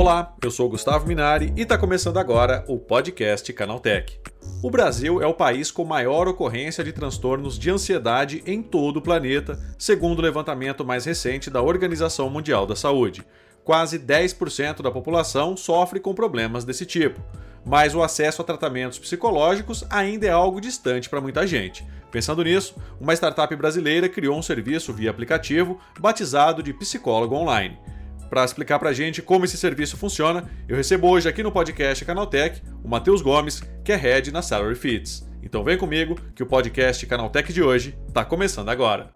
Olá, eu sou Gustavo Minari e está começando agora o podcast Canaltech. O Brasil é o país com maior ocorrência de transtornos de ansiedade em todo o planeta, segundo o levantamento mais recente da Organização Mundial da Saúde. Quase 10% da população sofre com problemas desse tipo, mas o acesso a tratamentos psicológicos ainda é algo distante para muita gente. Pensando nisso, uma startup brasileira criou um serviço via aplicativo batizado de Psicólogo Online. Para explicar para a gente como esse serviço funciona, eu recebo hoje aqui no podcast Canaltech o Matheus Gomes, que é head na Salary Fits. Então vem comigo que o podcast Canaltech de hoje está começando agora.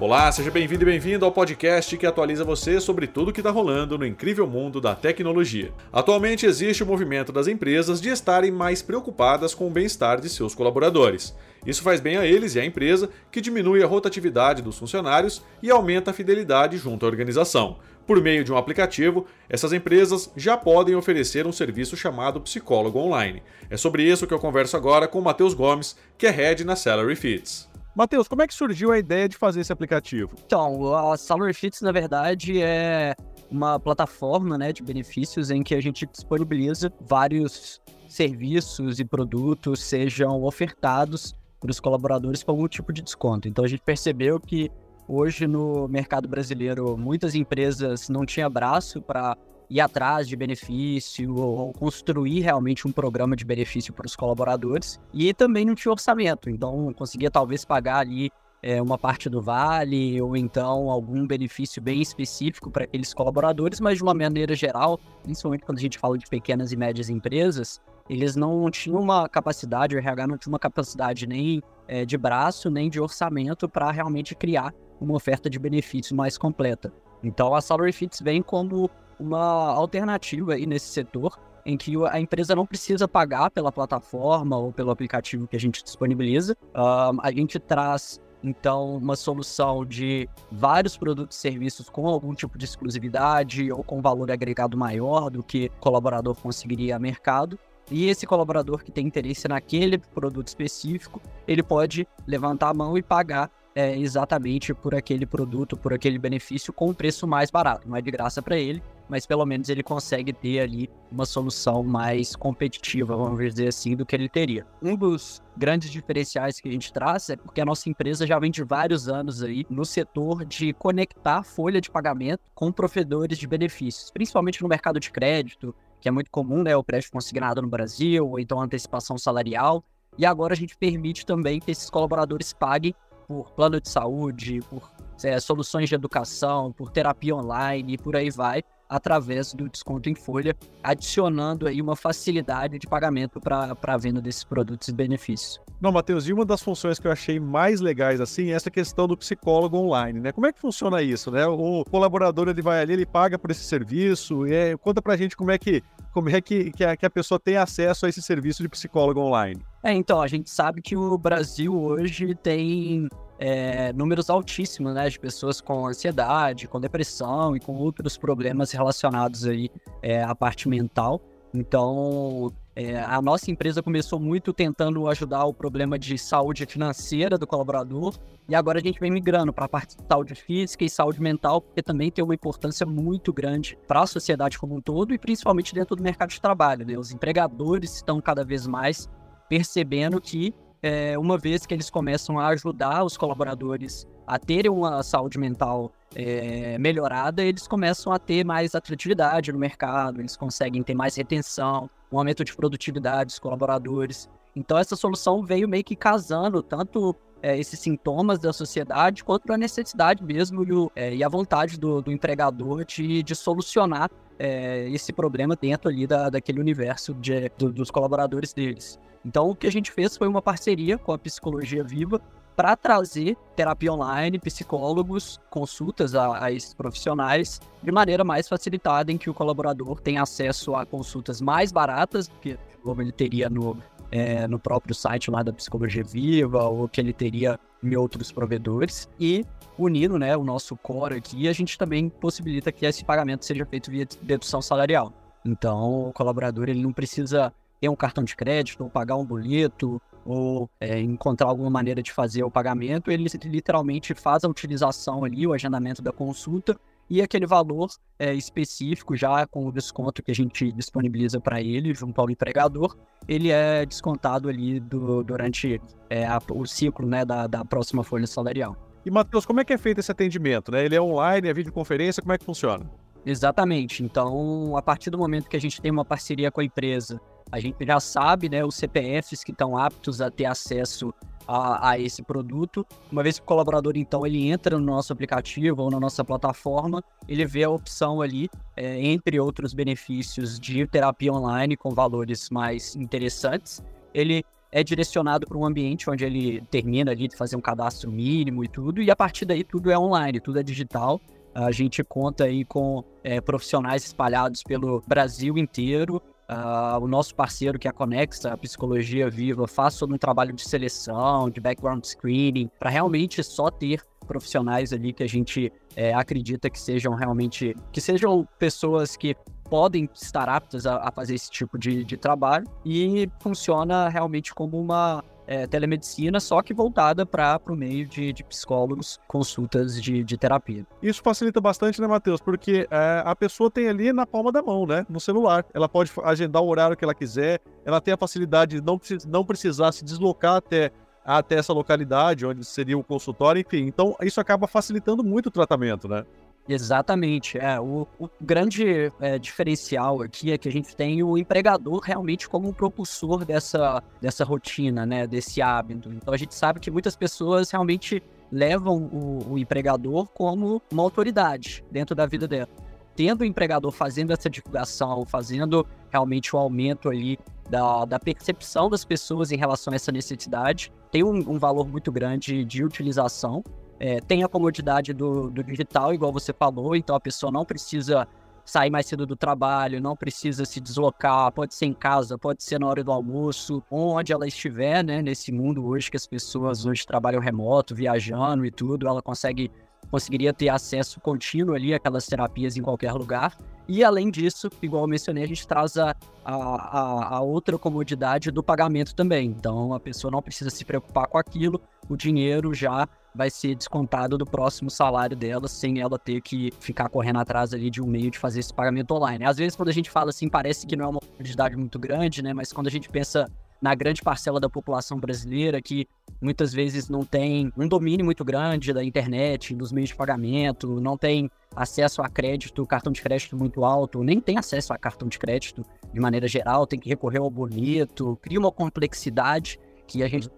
Olá, seja bem-vindo e bem-vindo ao podcast que atualiza você sobre tudo que está rolando no incrível mundo da tecnologia. Atualmente existe o movimento das empresas de estarem mais preocupadas com o bem-estar de seus colaboradores. Isso faz bem a eles e à empresa, que diminui a rotatividade dos funcionários e aumenta a fidelidade junto à organização. Por meio de um aplicativo, essas empresas já podem oferecer um serviço chamado Psicólogo Online. É sobre isso que eu converso agora com o Matheus Gomes, que é head na Salary Fits. Matheus, como é que surgiu a ideia de fazer esse aplicativo? Então, a Salary Fits, na verdade, é uma plataforma né, de benefícios em que a gente disponibiliza vários serviços e produtos sejam ofertados para os colaboradores com algum tipo de desconto. Então, a gente percebeu que hoje no mercado brasileiro muitas empresas não tinham braço para ir atrás de benefício ou construir realmente um programa de benefício para os colaboradores. E também não tinha orçamento, então conseguia talvez pagar ali é, uma parte do vale ou então algum benefício bem específico para aqueles colaboradores, mas de uma maneira geral, principalmente quando a gente fala de pequenas e médias empresas, eles não tinham uma capacidade, o RH não tinha uma capacidade nem é, de braço, nem de orçamento para realmente criar uma oferta de benefícios mais completa. Então a Salary Fits vem como uma alternativa aí nesse setor, em que a empresa não precisa pagar pela plataforma ou pelo aplicativo que a gente disponibiliza. Um, a gente traz então, uma solução de vários produtos e serviços com algum tipo de exclusividade ou com valor agregado maior do que o colaborador conseguiria a mercado. E esse colaborador que tem interesse naquele produto específico, ele pode levantar a mão e pagar é, exatamente por aquele produto, por aquele benefício com um preço mais barato. Não é de graça para ele, mas pelo menos ele consegue ter ali uma solução mais competitiva, vamos dizer assim, do que ele teria. Um dos grandes diferenciais que a gente traz é porque a nossa empresa já vem de vários anos aí no setor de conectar folha de pagamento com provedores de benefícios, principalmente no mercado de crédito, que é muito comum, né, o crédito consignado no Brasil, ou então antecipação salarial. E agora a gente permite também que esses colaboradores paguem por plano de saúde, por é, soluções de educação, por terapia online e por aí vai, através do desconto em folha, adicionando aí uma facilidade de pagamento para a venda desses produtos e benefícios. Não, Matheus, e uma das funções que eu achei mais legais assim é essa questão do psicólogo online, né? Como é que funciona isso, né? O colaborador ele vai ali, ele paga por esse serviço, e é, conta pra gente como é que como é que, que, a, que a pessoa tem acesso a esse serviço de psicólogo online. É, então, a gente sabe que o Brasil hoje tem é, números altíssimos, né, de pessoas com ansiedade, com depressão e com outros problemas relacionados aí é, à parte mental. Então, é, a nossa empresa começou muito tentando ajudar o problema de saúde financeira do colaborador e agora a gente vem migrando para a parte de saúde física e saúde mental, porque também tem uma importância muito grande para a sociedade como um todo e principalmente dentro do mercado de trabalho. Né? Os empregadores estão cada vez mais percebendo que é, uma vez que eles começam a ajudar os colaboradores a terem uma saúde mental é, melhorada, eles começam a ter mais atratividade no mercado, eles conseguem ter mais retenção, um aumento de produtividade dos colaboradores. Então, essa solução veio meio que casando tanto é, esses sintomas da sociedade quanto a necessidade mesmo e, o, é, e a vontade do, do empregador de, de solucionar é, esse problema dentro ali da, daquele universo de, do, dos colaboradores deles. Então, o que a gente fez foi uma parceria com a Psicologia Viva para trazer terapia online, psicólogos, consultas a, a, esses profissionais de maneira mais facilitada, em que o colaborador tem acesso a consultas mais baratas do que como ele teria no, é, no próprio site lá da Psicologia Viva ou que ele teria em outros provedores. E unindo né, o nosso core aqui, a gente também possibilita que esse pagamento seja feito via dedução salarial. Então, o colaborador ele não precisa ter um cartão de crédito, ou pagar um boleto, ou é, encontrar alguma maneira de fazer o pagamento, ele literalmente faz a utilização ali, o agendamento da consulta, e aquele valor é, específico, já com o desconto que a gente disponibiliza para ele, junto ao empregador, ele é descontado ali do, durante é, a, o ciclo né, da, da próxima folha salarial. E, Matheus, como é que é feito esse atendimento? Né? Ele é online, é videoconferência, como é que funciona? Exatamente. Então, a partir do momento que a gente tem uma parceria com a empresa, a gente já sabe né, os CPFs que estão aptos a ter acesso a, a, esse produto. Uma vez que o colaborador, então, ele entra no nosso aplicativo ou na nossa plataforma, ele vê a opção ali, é, entre outros benefícios de terapia online com valores mais interessantes. Ele é direcionado para um ambiente onde ele termina ali de fazer um cadastro mínimo e tudo, e a partir daí tudo é online, tudo é digital. A gente conta aí com é, profissionais espalhados pelo Brasil inteiro, Uh, o nosso parceiro, que é a Conexa, a Psicologia Viva, faz todo um trabalho de seleção, de background screening, para realmente só ter profissionais ali que a gente é, acredita que sejam realmente, que sejam pessoas que podem estar aptas a, a fazer esse tipo de, de trabalho e funciona realmente como uma é, telemedicina, só que voltada para o meio de, de, psicólogos, consultas de, de, terapia. Isso facilita bastante, né, Matheus? Porque é, a pessoa tem ali na palma da mão, né? No celular. Ela pode agendar o horário que ela quiser, ela tem a facilidade de não, não precisar se deslocar até até essa localidade onde seria o consultório, enfim. Então, isso acaba facilitando muito o tratamento, né? Exatamente. É, o, o grande é, diferencial aqui é que a gente tem o empregador realmente como um propulsor dessa, dessa rotina, né? Desse hábito. Então a gente sabe que muitas pessoas realmente levam o, o empregador como uma autoridade dentro da vida dela. Tendo o empregador fazendo essa divulgação, fazendo realmente o aumento ali da, da percepção das pessoas em relação a essa necessidade, tem um, um valor muito grande de utilização é, tem a comodidade do, do digital, igual você falou, então a pessoa não precisa sair mais cedo do trabalho, não precisa se deslocar, pode ser em casa, pode ser na hora do almoço, onde ela estiver, né? Nesse mundo hoje que as pessoas hoje trabalham remoto, viajando e tudo, ela consegue conseguiria ter acesso contínuo ali àquelas terapias em qualquer lugar. E além disso, igual eu mencionei, a gente traz a, a, a, outra comodidade do pagamento também. Então a pessoa não precisa se preocupar com aquilo, o dinheiro já vai ser descontado do próximo salário dela, sem ela ter que ficar correndo atrás ali de um meio de fazer esse pagamento online. Às vezes, quando a gente fala assim, parece que não é uma quantidade muito grande, né? Mas quando a gente pensa na grande parcela da população brasileira que muitas vezes não tem um domínio muito grande da internet, dos meios de pagamento, não tem acesso a crédito, cartão de crédito muito alto, nem tem acesso a cartão de crédito de maneira geral, tem que recorrer ao bonito, cria uma complexidade que a gente,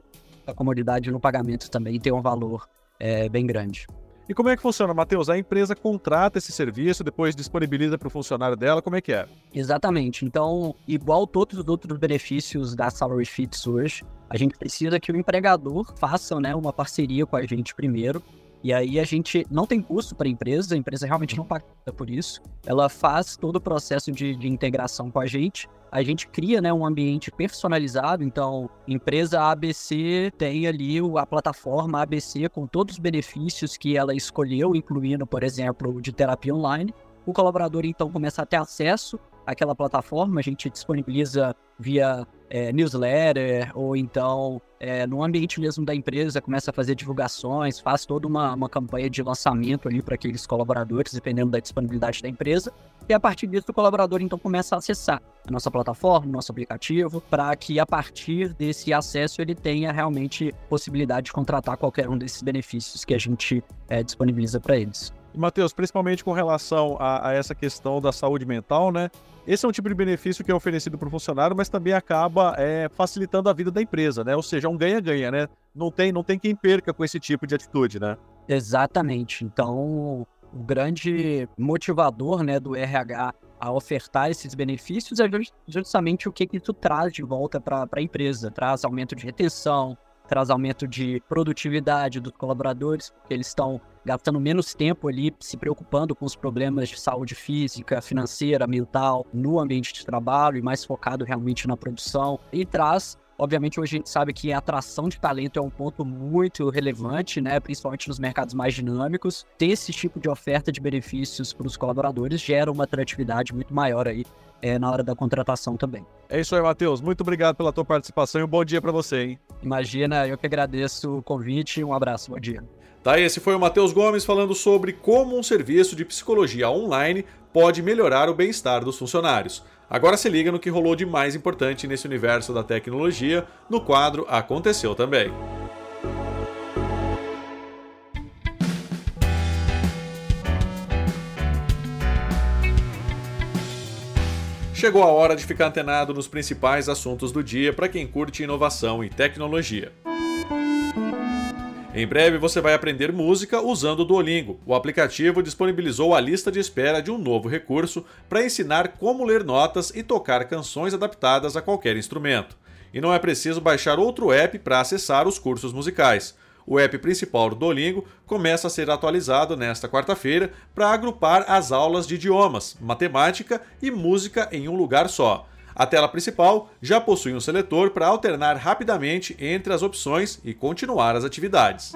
a comodidade no pagamento também tem um valor é, bem grande. E como é que funciona, Matheus? A empresa contrata esse serviço, depois disponibiliza para o funcionário dela, como é que é? Exatamente. Então, igual todos os outros benefícios da Salary Fits hoje, a gente precisa que o empregador faça né, uma parceria com a gente primeiro. E aí a gente não tem custo para a empresa, a empresa realmente não paga por isso. Ela faz todo o processo de, de integração com a gente a gente cria né, um ambiente personalizado. Então, empresa ABC tem ali a plataforma ABC com todos os benefícios que ela escolheu, incluindo, por exemplo, de terapia online. O colaborador então começa a ter acesso àquela plataforma, a gente disponibiliza via é, newsletter ou então é, no ambiente mesmo da empresa começa a fazer divulgações, faz toda uma, uma campanha de lançamento ali para aqueles colaboradores, dependendo da disponibilidade da empresa. E a partir disso o colaborador então começa a acessar a nossa plataforma, nosso aplicativo, para que a partir desse acesso ele tenha realmente possibilidade de contratar qualquer um desses benefícios que a gente é, disponibiliza para eles. E, Matheus, principalmente com relação a, a, essa questão da saúde mental, né? Esse é um tipo de benefício que é oferecido para o funcionário, mas também acaba é, facilitando a vida da empresa, né? Ou seja, é um ganha-ganha, né? Não tem, não tem quem perca com esse tipo de atitude, né? Exatamente. Então, o grande motivador né, do RH a ofertar esses benefícios é justamente o que, que isso traz de volta para a empresa. Traz aumento de retenção, traz aumento de produtividade dos colaboradores, porque eles estão gastando menos tempo ali se preocupando com os problemas de saúde física, financeira, mental no ambiente de trabalho e mais focado realmente na produção. E traz Obviamente, hoje a gente sabe que a atração de talento é um ponto muito relevante, né? principalmente nos mercados mais dinâmicos. Ter esse tipo de oferta de benefícios para os colaboradores gera uma atratividade muito maior aí é, na hora da contratação também. É isso aí, Matheus. Muito obrigado pela tua participação e um bom dia para você, hein? Imagina, eu que agradeço o convite. Um abraço, bom dia. Tá, esse foi o Matheus Gomes falando sobre como um serviço de psicologia online pode melhorar o bem-estar dos funcionários. Agora se liga no que rolou de mais importante nesse universo da tecnologia no quadro Aconteceu também. Chegou a hora de ficar antenado nos principais assuntos do dia para quem curte inovação e tecnologia. Em breve você vai aprender música usando o Duolingo. O aplicativo disponibilizou a lista de espera de um novo recurso para ensinar como ler notas e tocar canções adaptadas a qualquer instrumento. E não é preciso baixar outro app para acessar os cursos musicais o app principal do Duolingo começa a ser atualizado nesta quarta-feira para agrupar as aulas de idiomas, matemática e música em um lugar só. A tela principal já possui um seletor para alternar rapidamente entre as opções e continuar as atividades.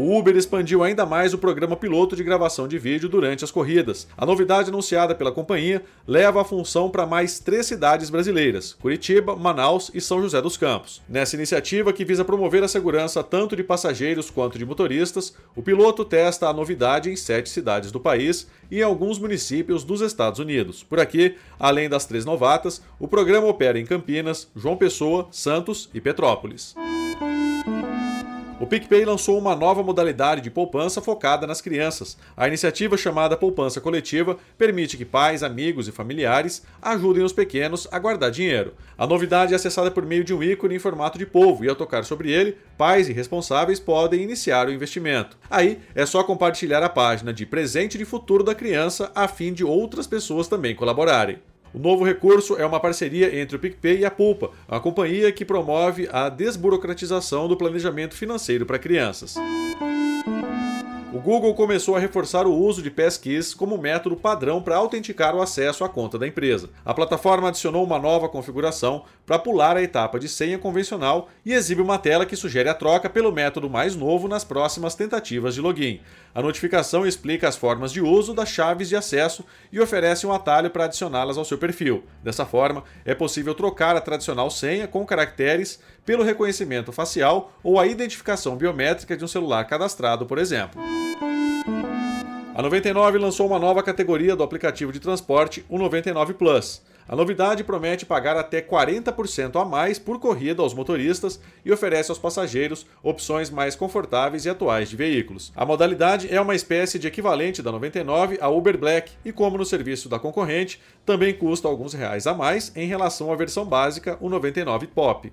O Uber expandiu ainda mais o programa piloto de gravação de vídeo durante as corridas. A novidade anunciada pela companhia leva a função para mais três cidades brasileiras: Curitiba, Manaus e São José dos Campos. Nessa iniciativa, que visa promover a segurança tanto de passageiros quanto de motoristas, o piloto testa a novidade em sete cidades do país e em alguns municípios dos Estados Unidos. Por aqui, além das três novatas, o programa opera em Campinas, João Pessoa, Santos e Petrópolis. O PicPay lançou uma nova modalidade de poupança focada nas crianças. A iniciativa chamada Poupança Coletiva permite que pais, amigos e familiares ajudem os pequenos a guardar dinheiro. A novidade é acessada por meio de um ícone em formato de polvo e ao tocar sobre ele, pais e responsáveis podem iniciar o investimento. Aí é só compartilhar a página de presente de futuro da criança a fim de outras pessoas também colaborarem. O novo recurso é uma parceria entre o PicPay e a Pulpa, a companhia que promove a desburocratização do planejamento financeiro para crianças. O Google começou a reforçar o uso de Passkeys como método padrão para autenticar o acesso à conta da empresa. A plataforma adicionou uma nova configuração para pular a etapa de senha convencional e exibe uma tela que sugere a troca pelo método mais novo nas próximas tentativas de login. A notificação explica as formas de uso das chaves de acesso e oferece um atalho para adicioná-las ao seu perfil. Dessa forma, é possível trocar a tradicional senha com caracteres pelo reconhecimento facial ou a identificação biométrica de um celular cadastrado, por exemplo. A 99 lançou uma nova categoria do aplicativo de transporte, o 99 Plus. A novidade promete pagar até 40% a mais por corrida aos motoristas e oferece aos passageiros opções mais confortáveis e atuais de veículos. A modalidade é uma espécie de equivalente da 99 a Uber Black e, como no serviço da concorrente, também custa alguns reais a mais em relação à versão básica, o 99 Pop.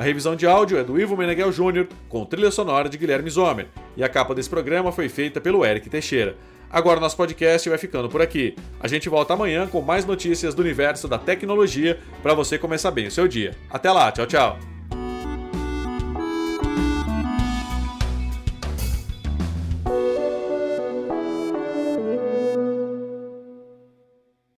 A revisão de áudio é do Ivo Meneghel Jr., com trilha sonora de Guilherme Zomer, e a capa desse programa foi feita pelo Eric Teixeira. Agora nosso podcast vai ficando por aqui. A gente volta amanhã com mais notícias do universo da tecnologia para você começar bem o seu dia. Até lá, tchau, tchau.